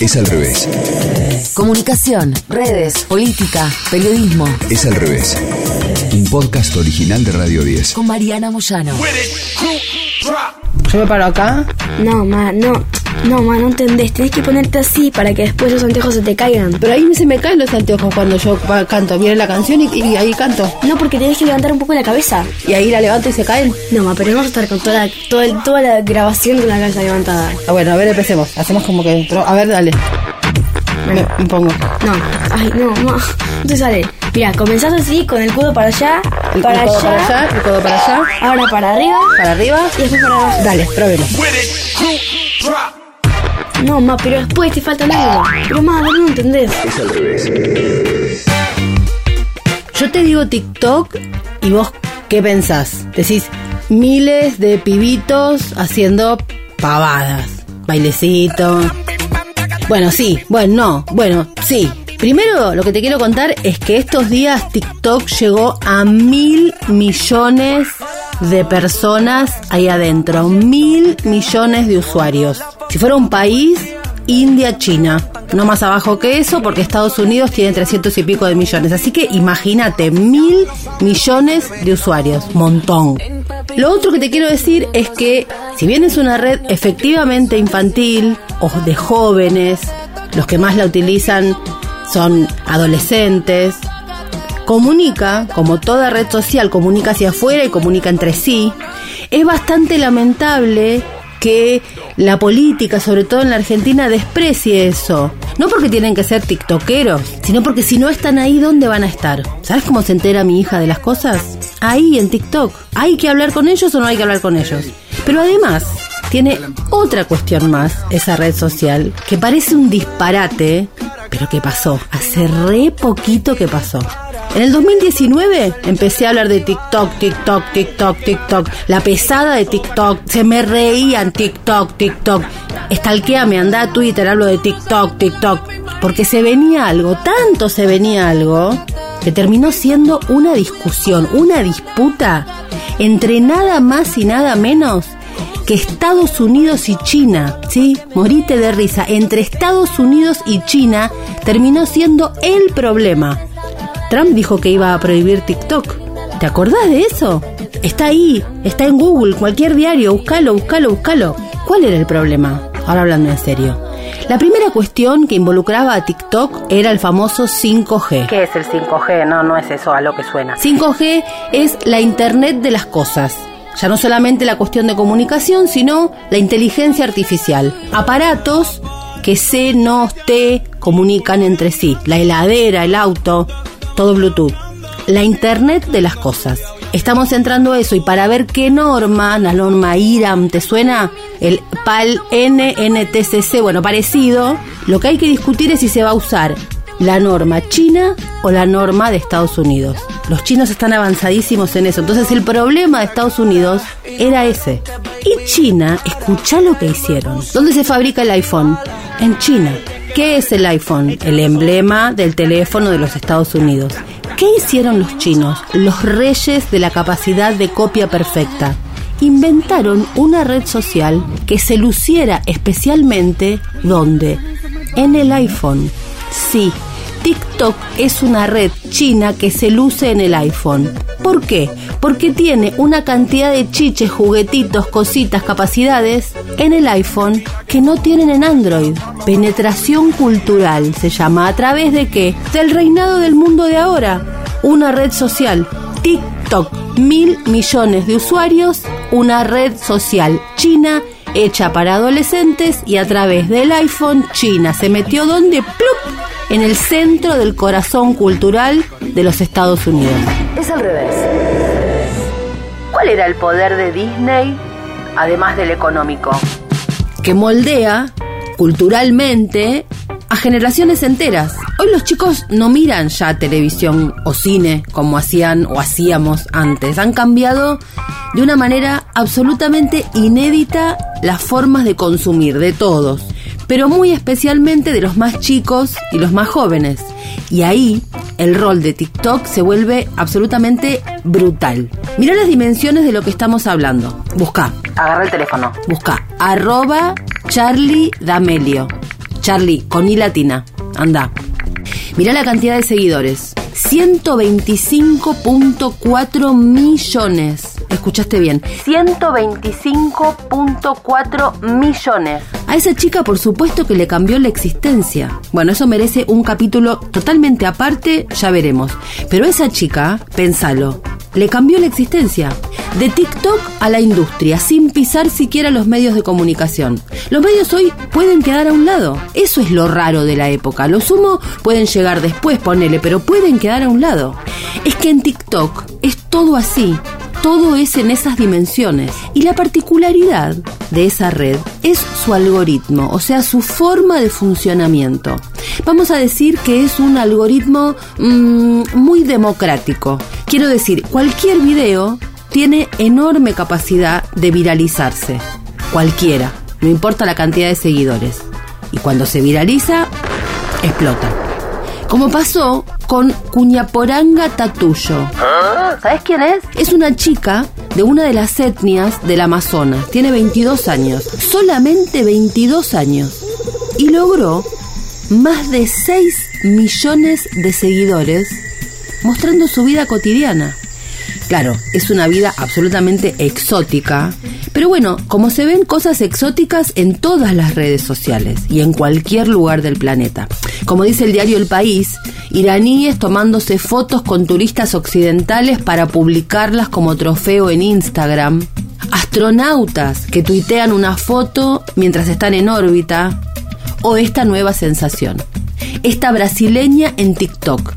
Es al revés. Comunicación, redes, política, periodismo. Es al revés. Un podcast original de Radio 10. Con Mariana Moyano. Yo me paro acá. No, ma, no. No, ma, no entendés. Tenés que ponerte así para que después los anteojos se te caigan. Pero ahí se me caen los anteojos cuando yo canto. Viene la canción y, y ahí canto. No, porque tenés que levantar un poco la cabeza. Y ahí la levanto y se caen. No, ma, pero no vamos a estar con toda, la- toda, toda la grabación con la cabeza levantada. Ah, bueno, a ver, empecemos. Hacemos como que... pero- A ver, dale. Me, me pongo. No, ay, no, ma. No te sale. Mira, comenzás así, con el codo para allá, El, para, el codo allá, para allá, el codo para allá. ahora para arriba Para arriba. y después para abajo. Dale, probemos. No, ma, pero después te falta algo. Pero, ma, vos no entendés. Es al revés. Yo te digo TikTok y vos, ¿qué pensás? Decís, miles de pibitos haciendo pavadas. Bailecito. Bueno, sí. Bueno, no. Bueno, sí. Primero, lo que te quiero contar es que estos días TikTok llegó a mil millones de personas ahí adentro. Mil millones de usuarios. Si fuera un país, India, China. No más abajo que eso, porque Estados Unidos tiene 300 y pico de millones. Así que imagínate, mil millones de usuarios. Montón. Lo otro que te quiero decir es que, si bien es una red efectivamente infantil o de jóvenes, los que más la utilizan son adolescentes, comunica, como toda red social, comunica hacia afuera y comunica entre sí. Es bastante lamentable que la política, sobre todo en la Argentina, desprecie eso. No porque tienen que ser tiktokeros, sino porque si no están ahí, ¿dónde van a estar? ¿Sabes cómo se entera mi hija de las cosas? Ahí, en TikTok. ¿Hay que hablar con ellos o no hay que hablar con ellos? Pero además, tiene otra cuestión más, esa red social, que parece un disparate, pero que pasó. Hace re poquito que pasó. En el 2019 empecé a hablar de TikTok, TikTok, TikTok, TikTok. La pesada de TikTok. Se me reían TikTok, TikTok. Estalqueame, anda a Twitter, hablo de TikTok, TikTok. Porque se venía algo, tanto se venía algo, que terminó siendo una discusión, una disputa entre nada más y nada menos que Estados Unidos y China, ¿sí? Morite de risa. Entre Estados Unidos y China terminó siendo el problema. Trump dijo que iba a prohibir TikTok. ¿Te acordás de eso? Está ahí, está en Google, cualquier diario, búscalo, búscalo, búscalo. ¿Cuál era el problema? Ahora hablando en serio. La primera cuestión que involucraba a TikTok era el famoso 5G. ¿Qué es el 5G? No, no es eso a lo que suena. 5G es la Internet de las cosas. Ya no solamente la cuestión de comunicación, sino la inteligencia artificial. Aparatos que se, nos, te comunican entre sí. La heladera, el auto, todo Bluetooth. La Internet de las cosas. Estamos entrando a eso y para ver qué norma, la norma IRAM, ¿te suena? El PAL NNTCC, bueno, parecido. Lo que hay que discutir es si se va a usar la norma china o la norma de Estados Unidos. Los chinos están avanzadísimos en eso. Entonces el problema de Estados Unidos era ese. Y China, escucha lo que hicieron. ¿Dónde se fabrica el iPhone? En China. ¿Qué es el iPhone? El emblema del teléfono de los Estados Unidos. ¿Qué hicieron los chinos? Los reyes de la capacidad de copia perfecta. Inventaron una red social que se luciera especialmente ¿dónde? En el iPhone. Sí, TikTok es una red china que se luce en el iPhone. ¿Por qué? Porque tiene una cantidad de chiches, juguetitos, cositas, capacidades en el iPhone que no tienen en Android. Penetración cultural se llama. ¿A través de qué? Del reinado del mundo de ahora. Una red social. TikTok. Mil millones de usuarios. Una red social china hecha para adolescentes y a través del iPhone China se metió donde ¡plup! en el centro del corazón cultural de los Estados Unidos. Es al revés. ¿Cuál era el poder de Disney además del económico? Que moldea culturalmente a generaciones enteras. Hoy los chicos no miran ya televisión o cine como hacían o hacíamos antes. Han cambiado de una manera absolutamente inédita las formas de consumir de todos, pero muy especialmente de los más chicos y los más jóvenes. Y ahí el rol de TikTok se vuelve absolutamente brutal. Mirá las dimensiones de lo que estamos hablando. Busca. Agarra el teléfono. Busca. Arroba Charlie D'Amelio. Charlie, con I latina. Anda. Mirá la cantidad de seguidores. 125.4 millones. Escuchaste bien. 125.4 millones. A esa chica por supuesto que le cambió la existencia. Bueno, eso merece un capítulo totalmente aparte, ya veremos. Pero esa chica, pensalo, le cambió la existencia. De TikTok a la industria, sin pisar siquiera los medios de comunicación. Los medios hoy pueden quedar a un lado. Eso es lo raro de la época. Lo sumo pueden llegar después, ponele, pero pueden quedar a un lado. Es que en TikTok es todo así. Todo es en esas dimensiones. Y la particularidad de esa red es su algoritmo, o sea, su forma de funcionamiento. Vamos a decir que es un algoritmo mmm, muy democrático. Quiero decir, cualquier video tiene enorme capacidad de viralizarse. Cualquiera, no importa la cantidad de seguidores. Y cuando se viraliza, explota. Como pasó con Cuñaporanga Tatuyo. ¿Sabes quién es? Es una chica de una de las etnias del Amazonas. Tiene 22 años. Solamente 22 años. Y logró más de 6 millones de seguidores mostrando su vida cotidiana. Claro, es una vida absolutamente exótica, pero bueno, como se ven cosas exóticas en todas las redes sociales y en cualquier lugar del planeta. Como dice el diario El País, iraníes tomándose fotos con turistas occidentales para publicarlas como trofeo en Instagram, astronautas que tuitean una foto mientras están en órbita, o esta nueva sensación, esta brasileña en TikTok,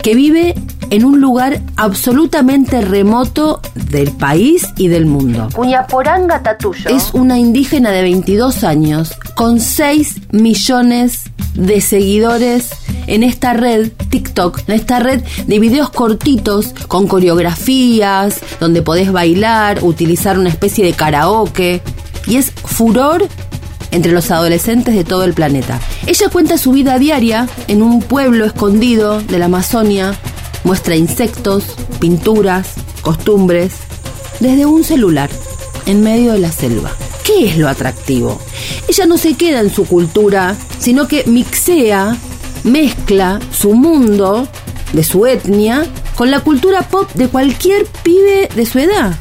que vive en un lugar absolutamente remoto del país y del mundo. Cuñaporanga Tatuyo. Es una indígena de 22 años con 6 millones de seguidores en esta red TikTok, en esta red de videos cortitos con coreografías, donde podés bailar, utilizar una especie de karaoke. Y es furor entre los adolescentes de todo el planeta. Ella cuenta su vida diaria en un pueblo escondido de la Amazonia, muestra insectos, pinturas, costumbres, desde un celular, en medio de la selva. ¿Qué es lo atractivo? Ella no se queda en su cultura, sino que mixea, mezcla su mundo, de su etnia, con la cultura pop de cualquier pibe de su edad.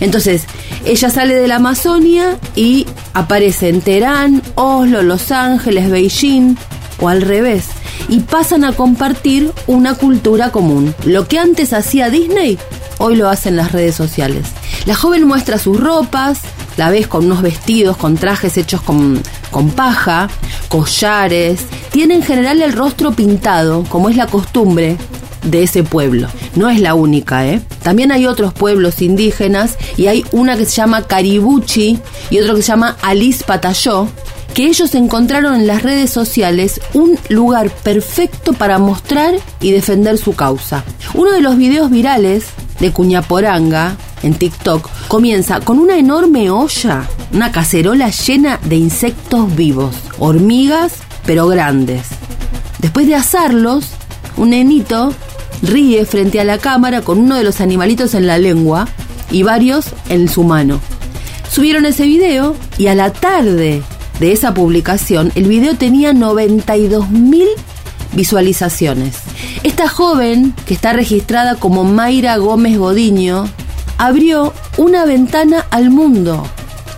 Entonces, ella sale de la Amazonia y aparece en Teherán, Oslo, Los Ángeles, Beijing o al revés. Y pasan a compartir una cultura común. Lo que antes hacía Disney, hoy lo hacen las redes sociales. La joven muestra sus ropas, la ves con unos vestidos, con trajes hechos con, con paja, collares. Tiene en general el rostro pintado, como es la costumbre de ese pueblo. No es la única, ¿eh? También hay otros pueblos indígenas y hay una que se llama Caribuchi y otro que se llama Alice Patayó, que ellos encontraron en las redes sociales un lugar perfecto para mostrar y defender su causa. Uno de los videos virales de Cuñaporanga en TikTok comienza con una enorme olla, una cacerola llena de insectos vivos, hormigas pero grandes. Después de asarlos, un nenito ríe frente a la cámara con uno de los animalitos en la lengua y varios en su mano. Subieron ese video y a la tarde de esa publicación el video tenía 92 mil visualizaciones. Esta joven, que está registrada como Mayra Gómez Godiño, abrió una ventana al mundo.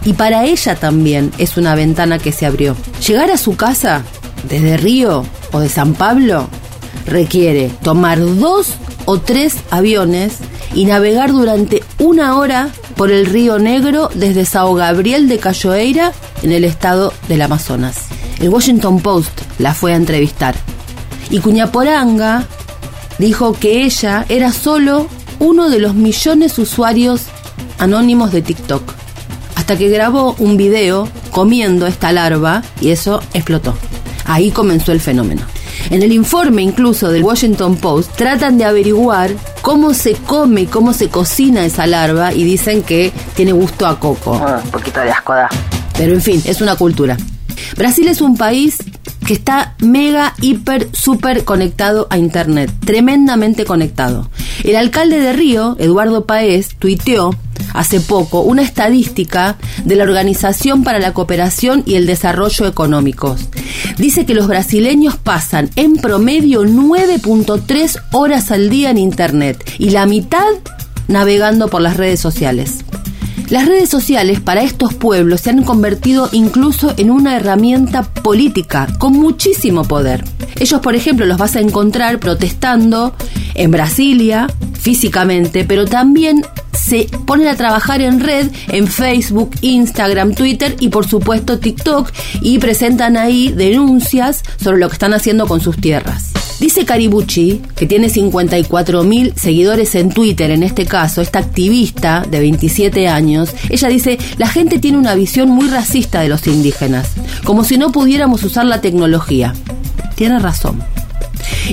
Y para ella también es una ventana que se abrió. Llegar a su casa, desde Río o de San Pablo, requiere tomar dos o tres aviones y navegar durante una hora por el río Negro desde Sao Gabriel de Cayoeira en el estado del Amazonas. El Washington Post la fue a entrevistar y Cuñaporanga dijo que ella era solo uno de los millones de usuarios anónimos de TikTok. Hasta que grabó un video comiendo esta larva y eso explotó. Ahí comenzó el fenómeno. En el informe incluso del Washington Post tratan de averiguar cómo se come y cómo se cocina esa larva y dicen que tiene gusto a coco. un poquito de asco da. Pero en fin, es una cultura. Brasil es un país que está mega, hiper, súper conectado a Internet, tremendamente conectado. El alcalde de Río, Eduardo Paez, tuiteó hace poco una estadística de la Organización para la Cooperación y el Desarrollo Económicos. Dice que los brasileños pasan en promedio 9.3 horas al día en Internet y la mitad navegando por las redes sociales. Las redes sociales para estos pueblos se han convertido incluso en una herramienta política con muchísimo poder. Ellos, por ejemplo, los vas a encontrar protestando en Brasilia, físicamente, pero también se ponen a trabajar en red, en Facebook, Instagram, Twitter y por supuesto TikTok y presentan ahí denuncias sobre lo que están haciendo con sus tierras. Dice Caribucci, que tiene 54 mil seguidores en Twitter en este caso, esta activista de 27 años, ella dice, la gente tiene una visión muy racista de los indígenas, como si no pudiéramos usar la tecnología. Tiene razón.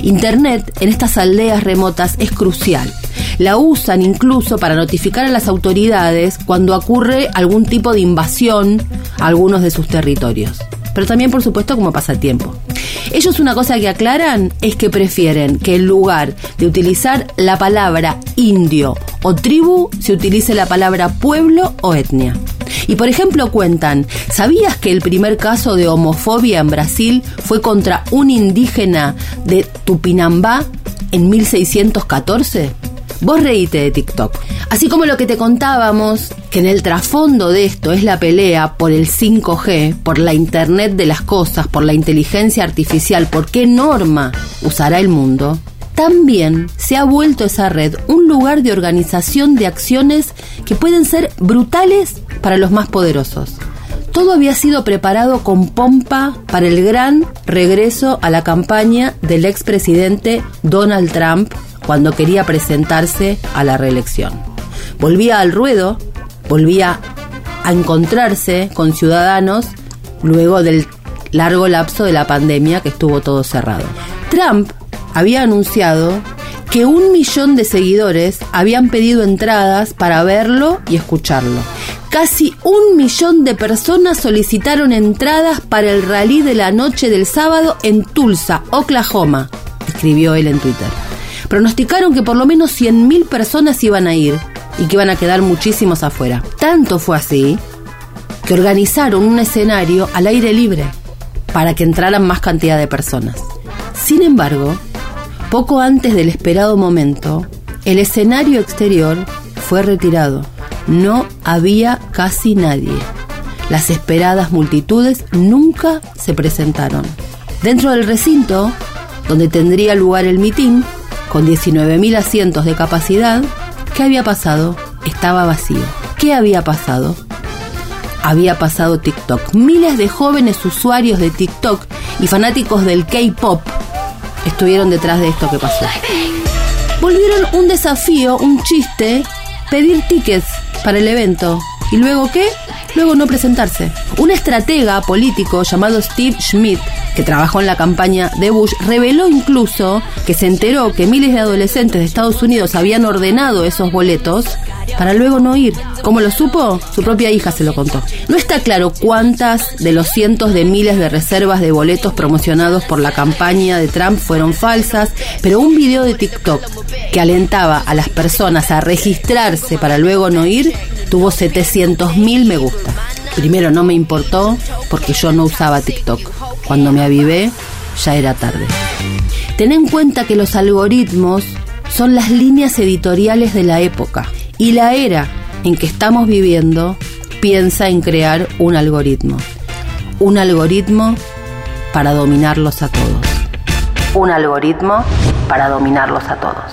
Internet en estas aldeas remotas es crucial. La usan incluso para notificar a las autoridades cuando ocurre algún tipo de invasión a algunos de sus territorios. Pero también, por supuesto, como pasatiempo. Ellos una cosa que aclaran es que prefieren que en lugar de utilizar la palabra indio o tribu, se utilice la palabra pueblo o etnia. Y por ejemplo cuentan, ¿sabías que el primer caso de homofobia en Brasil fue contra un indígena de Tupinambá en 1614? Vos reíte de TikTok. Así como lo que te contábamos, que en el trasfondo de esto es la pelea por el 5G, por la Internet de las cosas, por la inteligencia artificial, por qué norma usará el mundo, también se ha vuelto esa red un lugar de organización de acciones que pueden ser brutales para los más poderosos. Todo había sido preparado con pompa para el gran regreso a la campaña del expresidente Donald Trump cuando quería presentarse a la reelección. Volvía al ruedo, volvía a encontrarse con ciudadanos luego del largo lapso de la pandemia que estuvo todo cerrado. Trump había anunciado que un millón de seguidores habían pedido entradas para verlo y escucharlo. Casi un millón de personas solicitaron entradas para el rally de la noche del sábado en Tulsa, Oklahoma, escribió él en Twitter pronosticaron que por lo menos 100.000 personas iban a ir y que iban a quedar muchísimos afuera. Tanto fue así que organizaron un escenario al aire libre para que entraran más cantidad de personas. Sin embargo, poco antes del esperado momento, el escenario exterior fue retirado. No había casi nadie. Las esperadas multitudes nunca se presentaron. Dentro del recinto, donde tendría lugar el mitin, con 19.000 asientos de capacidad, ¿qué había pasado? Estaba vacío. ¿Qué había pasado? Había pasado TikTok. Miles de jóvenes usuarios de TikTok y fanáticos del K-Pop estuvieron detrás de esto que pasó. Volvieron un desafío, un chiste, pedir tickets para el evento. ¿Y luego qué? Luego no presentarse. Un estratega político llamado Steve Schmidt que trabajó en la campaña de Bush, reveló incluso que se enteró que miles de adolescentes de Estados Unidos habían ordenado esos boletos para luego no ir. ¿Cómo lo supo? Su propia hija se lo contó. No está claro cuántas de los cientos de miles de reservas de boletos promocionados por la campaña de Trump fueron falsas, pero un video de TikTok que alentaba a las personas a registrarse para luego no ir tuvo 700 mil me gusta. Primero no me importó porque yo no usaba TikTok. Cuando me avivé, ya era tarde. Ten en cuenta que los algoritmos son las líneas editoriales de la época y la era en que estamos viviendo piensa en crear un algoritmo. Un algoritmo para dominarlos a todos. Un algoritmo para dominarlos a todos.